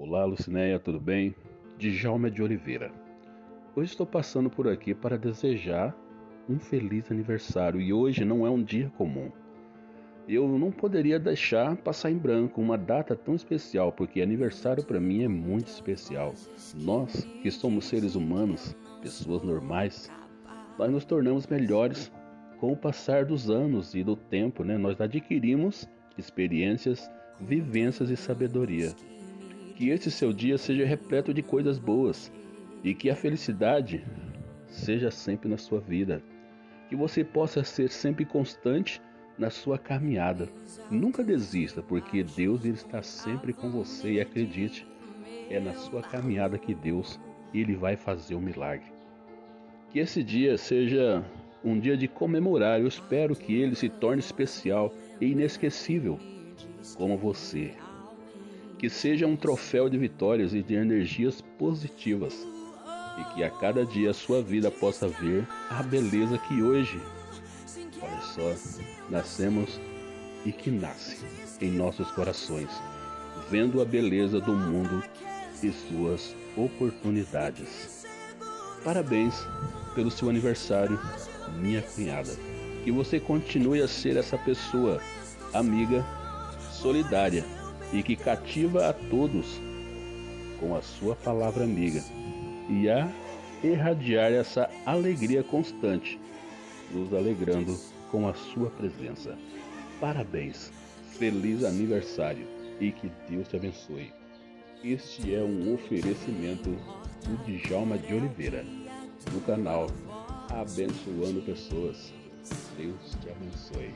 Olá, Lucinéia, tudo bem? Djalma de Oliveira. Hoje estou passando por aqui para desejar um feliz aniversário e hoje não é um dia comum. Eu não poderia deixar passar em branco uma data tão especial, porque aniversário para mim é muito especial. Nós, que somos seres humanos, pessoas normais, nós nos tornamos melhores com o passar dos anos e do tempo, né? Nós adquirimos experiências, vivências e sabedoria. Que esse seu dia seja repleto de coisas boas e que a felicidade seja sempre na sua vida. Que você possa ser sempre constante na sua caminhada. Nunca desista, porque Deus ele está sempre com você e acredite, é na sua caminhada que Deus ele vai fazer o um milagre. Que esse dia seja um dia de comemorar. Eu espero que ele se torne especial e inesquecível como você que seja um troféu de vitórias e de energias positivas, e que a cada dia a sua vida possa ver a beleza que hoje, olha só, nascemos e que nasce em nossos corações, vendo a beleza do mundo e suas oportunidades. Parabéns pelo seu aniversário, minha cunhada. Que você continue a ser essa pessoa amiga, solidária e que cativa a todos com a sua palavra amiga e a irradiar essa alegria constante, nos alegrando com a sua presença. Parabéns, feliz aniversário e que Deus te abençoe. Este é um oferecimento do Djalma de Oliveira, do canal Abençoando Pessoas. Deus te abençoe.